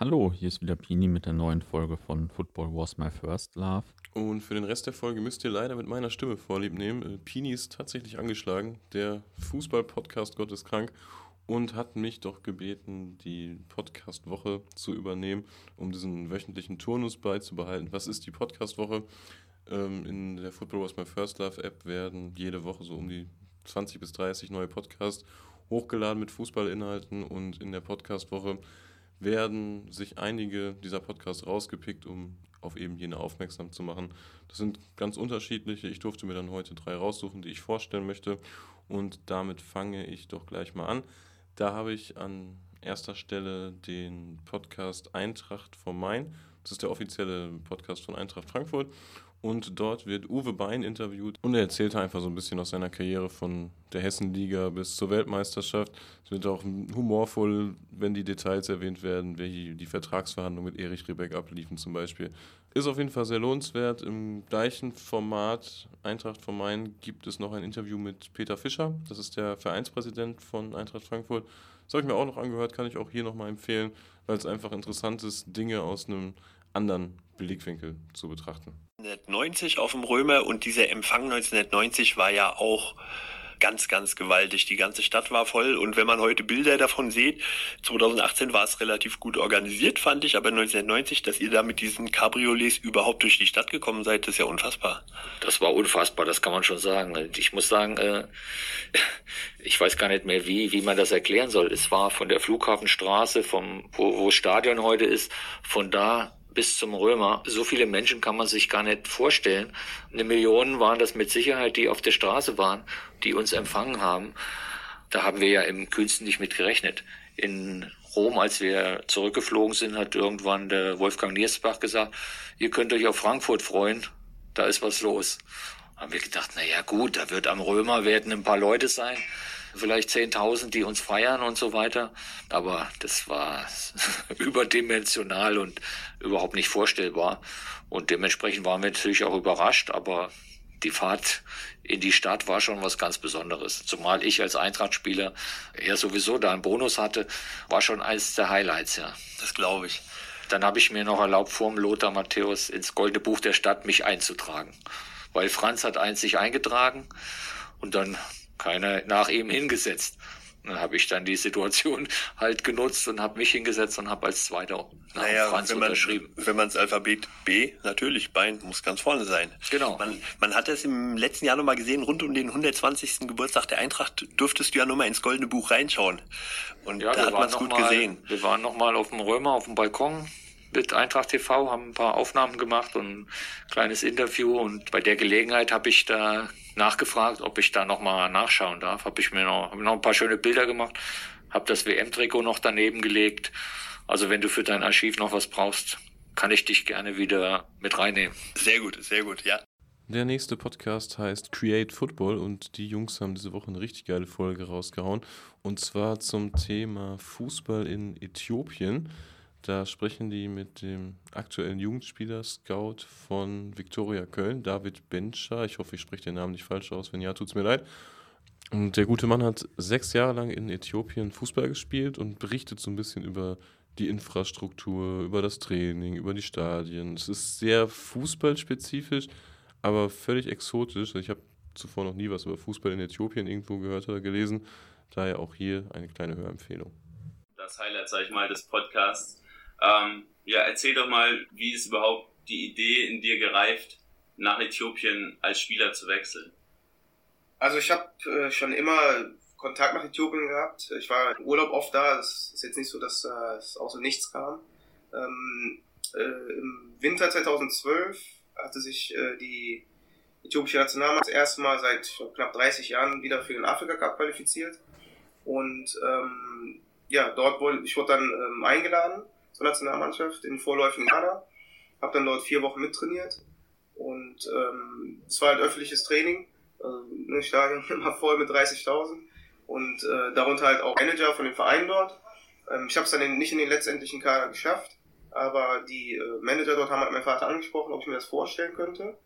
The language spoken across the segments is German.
Hallo, hier ist wieder Pini mit der neuen Folge von Football Was My First Love. Und für den Rest der Folge müsst ihr leider mit meiner Stimme vorlieb nehmen. Äh, Pini ist tatsächlich angeschlagen. Der Fußball-Podcast Gott ist krank und hat mich doch gebeten, die Podcast-Woche zu übernehmen, um diesen wöchentlichen Turnus beizubehalten. Was ist die Podcast-Woche? Ähm, in der Football Was My First Love App werden jede Woche so um die 20 bis 30 neue Podcasts hochgeladen mit Fußballinhalten und in der Podcast-Woche werden sich einige dieser Podcasts rausgepickt, um auf eben jene aufmerksam zu machen. Das sind ganz unterschiedliche. Ich durfte mir dann heute drei raussuchen, die ich vorstellen möchte. Und damit fange ich doch gleich mal an. Da habe ich an erster Stelle den Podcast Eintracht vom Main. Das ist der offizielle Podcast von Eintracht Frankfurt. Und dort wird Uwe Bein interviewt und er erzählt einfach so ein bisschen aus seiner Karriere von der Hessenliga bis zur Weltmeisterschaft. Es wird auch humorvoll, wenn die Details erwähnt werden, wie die Vertragsverhandlungen mit Erich Rebeck abliefen zum Beispiel. Ist auf jeden Fall sehr lohnenswert. Im gleichen Format Eintracht vom Main gibt es noch ein Interview mit Peter Fischer. Das ist der Vereinspräsident von Eintracht Frankfurt. Das habe ich mir auch noch angehört, kann ich auch hier nochmal empfehlen, weil es einfach interessant ist, Dinge aus einem anderen Blickwinkel zu betrachten. 1990 auf dem Römer und dieser Empfang 1990 war ja auch ganz, ganz gewaltig. Die ganze Stadt war voll und wenn man heute Bilder davon sieht, 2018 war es relativ gut organisiert, fand ich, aber 1990, dass ihr da mit diesen Cabriolets überhaupt durch die Stadt gekommen seid, ist ja unfassbar. Das war unfassbar, das kann man schon sagen. Ich muss sagen, äh, ich weiß gar nicht mehr, wie, wie man das erklären soll. Es war von der Flughafenstraße, vom, wo, wo Stadion heute ist, von da bis zum Römer. So viele Menschen kann man sich gar nicht vorstellen. Eine Million waren das mit Sicherheit, die auf der Straße waren, die uns empfangen haben. Da haben wir ja im kühnsten nicht mit gerechnet. In Rom, als wir zurückgeflogen sind, hat irgendwann der Wolfgang Niersbach gesagt, ihr könnt euch auf Frankfurt freuen, da ist was los. Haben wir gedacht, na ja gut, da wird am Römer werden ein paar Leute sein vielleicht 10.000, die uns feiern und so weiter. Aber das war überdimensional und überhaupt nicht vorstellbar. Und dementsprechend waren wir natürlich auch überrascht, aber die Fahrt in die Stadt war schon was ganz Besonderes. Zumal ich als Eintrachtspieler ja sowieso da einen Bonus hatte, war schon eines der Highlights, ja. Das glaube ich. Dann habe ich mir noch erlaubt, vor dem Lothar Matthäus ins Goldene Buch der Stadt mich einzutragen. Weil Franz hat eins sich eingetragen und dann keiner nach ihm hingesetzt. Dann habe ich dann die Situation halt genutzt und habe mich hingesetzt und habe als Zweiter nach naja, Franz wenn man, unterschrieben. Wenn man das Alphabet B, natürlich, Bein muss ganz vorne sein. Genau. Man, man hat es im letzten Jahr nochmal gesehen, rund um den 120. Geburtstag der Eintracht dürftest du ja nochmal ins Goldene Buch reinschauen. Und ja, da hat man es gut mal, gesehen. Wir waren nochmal auf dem Römer, auf dem Balkon, mit Eintracht TV, haben ein paar Aufnahmen gemacht und ein kleines Interview und bei der Gelegenheit habe ich da nachgefragt, ob ich da nochmal nachschauen darf. Habe ich mir noch, hab noch ein paar schöne Bilder gemacht, habe das WM-Trikot noch daneben gelegt. Also wenn du für dein Archiv noch was brauchst, kann ich dich gerne wieder mit reinnehmen. Sehr gut, sehr gut, ja. Der nächste Podcast heißt Create Football und die Jungs haben diese Woche eine richtig geile Folge rausgehauen. Und zwar zum Thema Fußball in Äthiopien. Da sprechen die mit dem aktuellen Jugendspieler Scout von Viktoria Köln, David Benscher. Ich hoffe, ich spreche den Namen nicht falsch aus. Wenn ja, tut es mir leid. Und der gute Mann hat sechs Jahre lang in Äthiopien Fußball gespielt und berichtet so ein bisschen über die Infrastruktur, über das Training, über die Stadien. Es ist sehr fußballspezifisch, aber völlig exotisch. Ich habe zuvor noch nie was über Fußball in Äthiopien irgendwo gehört oder gelesen. Daher auch hier eine kleine Hörempfehlung. Das Highlight, sage ich mal, des Podcasts ähm, ja, erzähl doch mal, wie ist überhaupt die Idee in dir gereift, nach Äthiopien als Spieler zu wechseln? Also ich habe äh, schon immer Kontakt nach Äthiopien gehabt. Ich war im Urlaub oft da. Es ist jetzt nicht so, dass äh, es aus dem Nichts kam. Ähm, äh, Im Winter 2012 hatte sich äh, die äthiopische Nationalmannschaft das erste Mal seit knapp 30 Jahren wieder für den Afrika Cup qualifiziert. Und ähm, ja, dort wurde ich wurde dann ähm, eingeladen zur Nationalmannschaft in vorläufigen Kader. Habe dann dort vier Wochen mittrainiert und ähm, es war ein öffentliches Training. Also, ein Stadion immer voll mit 30.000 und äh, darunter halt auch Manager von dem Verein dort. Ähm, ich habe es dann in, nicht in den letztendlichen Kader geschafft, aber die äh, Manager dort haben halt meinen Vater angesprochen, ob ich mir das vorstellen könnte.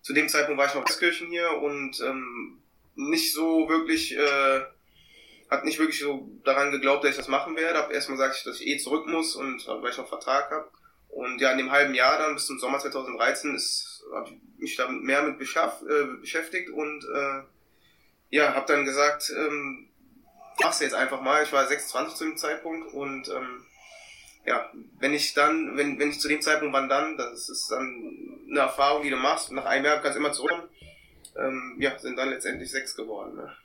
Zu dem Zeitpunkt war ich noch in Kirchen hier und ähm, nicht so wirklich äh, hat nicht wirklich so daran geglaubt, dass ich das machen werde. Hab erstmal gesagt, dass ich eh zurück muss und weil ich noch Vertrag habe. Und ja, in dem halben Jahr dann bis zum Sommer 2013 ist habe ich mich damit mehr mit beschaff, äh, beschäftigt und äh, ja, habe dann gesagt, ähm, mach's jetzt einfach mal. Ich war 26 zu dem Zeitpunkt und ähm, ja, wenn ich dann, wenn, wenn ich zu dem Zeitpunkt, wann dann, das ist dann eine Erfahrung, die du machst. Nach einem Jahr kannst du immer zurück. Ähm, ja, sind dann letztendlich sechs geworden. Ne?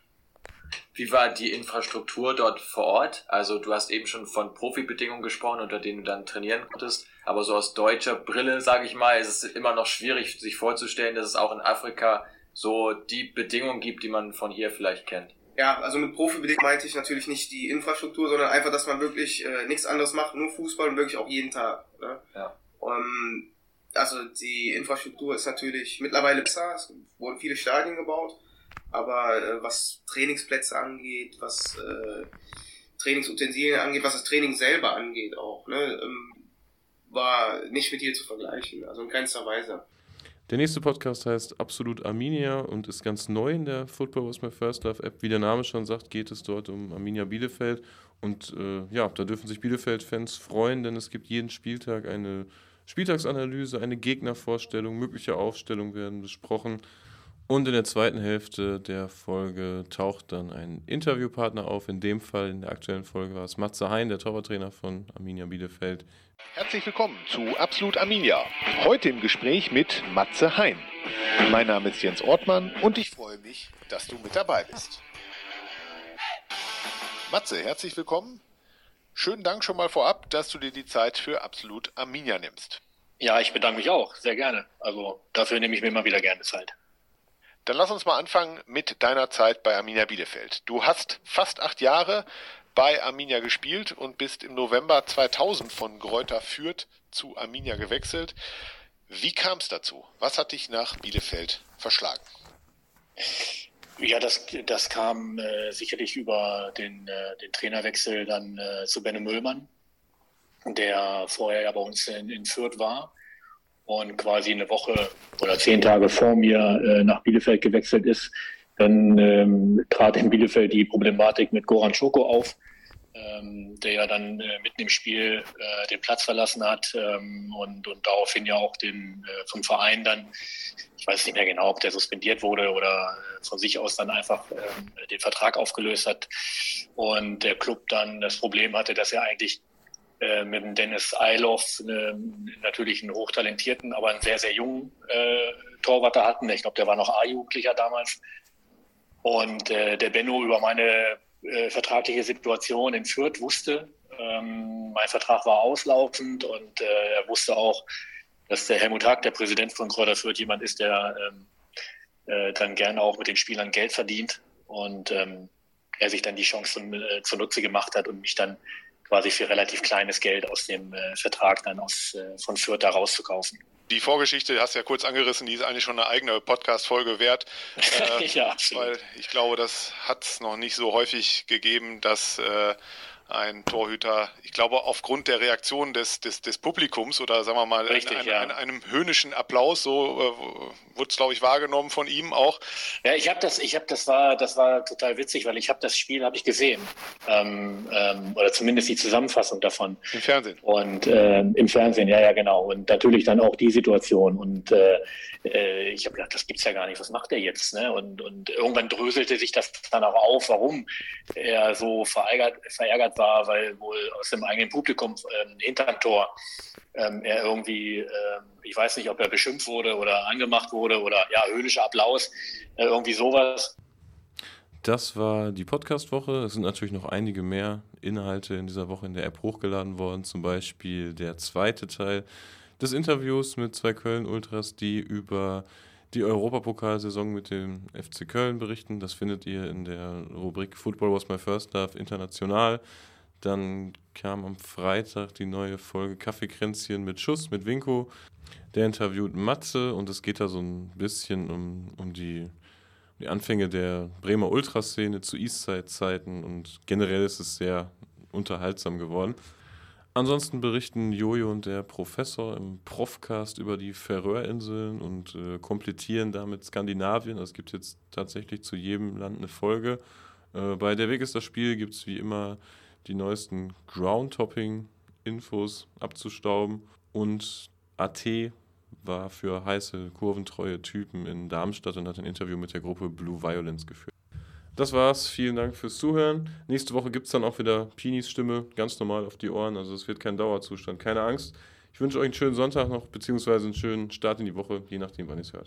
Wie war die Infrastruktur dort vor Ort? Also du hast eben schon von Profibedingungen gesprochen, unter denen du dann trainieren konntest. Aber so aus deutscher Brille, sage ich mal, ist es immer noch schwierig, sich vorzustellen, dass es auch in Afrika so die Bedingungen gibt, die man von hier vielleicht kennt. Ja, also mit Profibedingungen meinte ich natürlich nicht die Infrastruktur, sondern einfach, dass man wirklich äh, nichts anderes macht, nur Fußball und wirklich auch jeden Tag. Ne? Ja. Um, ähm, also die Infrastruktur ist natürlich mittlerweile besser, es wurden viele Stadien gebaut aber äh, was Trainingsplätze angeht, was äh, Trainingsutensilien angeht, was das Training selber angeht auch, ne, ähm, war nicht mit hier zu vergleichen, also in keinster Weise. Der nächste Podcast heißt Absolut Arminia und ist ganz neu in der Football Was My First Love App. Wie der Name schon sagt, geht es dort um Arminia Bielefeld. Und äh, ja, da dürfen sich Bielefeld-Fans freuen, denn es gibt jeden Spieltag eine Spieltagsanalyse, eine Gegnervorstellung, mögliche Aufstellungen werden besprochen. Und in der zweiten Hälfte der Folge taucht dann ein Interviewpartner auf. In dem Fall, in der aktuellen Folge war es Matze Hein, der Torwarttrainer von Arminia Bielefeld. Herzlich willkommen zu Absolut Arminia. Heute im Gespräch mit Matze Hein. Mein Name ist Jens Ortmann und ich freue mich, dass du mit dabei bist. Matze, herzlich willkommen. Schönen Dank schon mal vorab, dass du dir die Zeit für Absolut Arminia nimmst. Ja, ich bedanke mich auch, sehr gerne. Also dafür nehme ich mir immer wieder gerne Zeit. Dann lass uns mal anfangen mit deiner Zeit bei Arminia Bielefeld. Du hast fast acht Jahre bei Arminia gespielt und bist im November 2000 von Gräuter Fürth zu Arminia gewechselt. Wie kam es dazu? Was hat dich nach Bielefeld verschlagen? Ja, das, das kam äh, sicherlich über den, äh, den Trainerwechsel dann äh, zu Benno Müllmann, der vorher ja bei uns in, in Fürth war und quasi eine Woche oder zehn Tage vor mir äh, nach Bielefeld gewechselt ist. Dann ähm, trat in Bielefeld die Problematik mit Goran Schoko auf, ähm, der ja dann äh, mitten im Spiel äh, den Platz verlassen hat ähm, und, und daraufhin ja auch den, äh, vom Verein dann, ich weiß nicht mehr genau, ob der suspendiert wurde oder äh, von sich aus dann einfach ähm, den Vertrag aufgelöst hat und der Club dann das Problem hatte, dass er eigentlich äh, mit dem Dennis Eiloff äh, natürlich einen hochtalentierten, aber einen sehr, sehr jungen äh, Torwarter hatten. Ich glaube, der war noch A-Jugendlicher damals. Und äh, der Benno über meine äh, vertragliche Situation in Fürth wusste. Ähm, mein Vertrag war auslaufend und äh, er wusste auch, dass der Helmut Haag, der Präsident von Kräuter Fürth, jemand ist, der ähm, äh, dann gerne auch mit den Spielern Geld verdient. Und ähm, er sich dann die Chance zum, äh, zunutze gemacht hat und mich dann quasi für relativ kleines Geld aus dem äh, Vertrag dann aus, äh, von Fürth da rauszukaufen. Die Vorgeschichte hast du ja kurz angerissen, die ist eigentlich schon eine eigene Podcast-Folge wert. Äh, ja, absolut. Weil ich glaube, das hat es noch nicht so häufig gegeben, dass äh, ein Torhüter, ich glaube, aufgrund der Reaktion des, des, des Publikums oder sagen wir mal Richtig, ein, ja. ein, einem höhnischen Applaus, so äh, wurde es, glaube ich, wahrgenommen von ihm auch. Ja, ich habe das, ich habe das war, das war total witzig, weil ich habe das Spiel habe ich gesehen ähm, ähm, oder zumindest die Zusammenfassung davon. Im Fernsehen. Und äh, im Fernsehen, ja, ja, genau. Und natürlich dann auch die Situation und äh, äh, ich habe gedacht, das gibt's ja gar nicht. Was macht er jetzt? Ne? Und, und irgendwann dröselte sich das dann auch auf, warum er so verärgert, verärgert war, weil wohl aus dem eigenen Publikum ähm, hinterm Tor ähm, er irgendwie, äh, ich weiß nicht, ob er beschimpft wurde oder angemacht wurde oder ja, höhnischer Applaus, äh, irgendwie sowas. Das war die Podcast-Woche. Es sind natürlich noch einige mehr Inhalte in dieser Woche in der App hochgeladen worden. Zum Beispiel der zweite Teil des Interviews mit zwei Köln-Ultras, die über die Europapokalsaison mit dem FC Köln berichten. Das findet ihr in der Rubrik Football Was My First Love international. Dann kam am Freitag die neue Folge Kaffeekränzchen mit Schuss, mit Winko. Der interviewt Matze und es geht da so ein bisschen um, um die, die Anfänge der Bremer Ultraszene zu Eastside-Zeiten und generell ist es sehr unterhaltsam geworden. Ansonsten berichten Jojo und der Professor im Profcast über die Färöerinseln und äh, komplettieren damit Skandinavien. Es gibt jetzt tatsächlich zu jedem Land eine Folge. Äh, bei Der Weg ist das Spiel gibt es wie immer die neuesten Groundtopping-Infos abzustauben. Und AT war für heiße, kurventreue Typen in Darmstadt und hat ein Interview mit der Gruppe Blue Violence geführt. Das war's. Vielen Dank fürs Zuhören. Nächste Woche gibt es dann auch wieder Pinis Stimme ganz normal auf die Ohren. Also es wird kein Dauerzustand. Keine Angst. Ich wünsche euch einen schönen Sonntag noch, beziehungsweise einen schönen Start in die Woche, je nachdem, wann ihr es hört.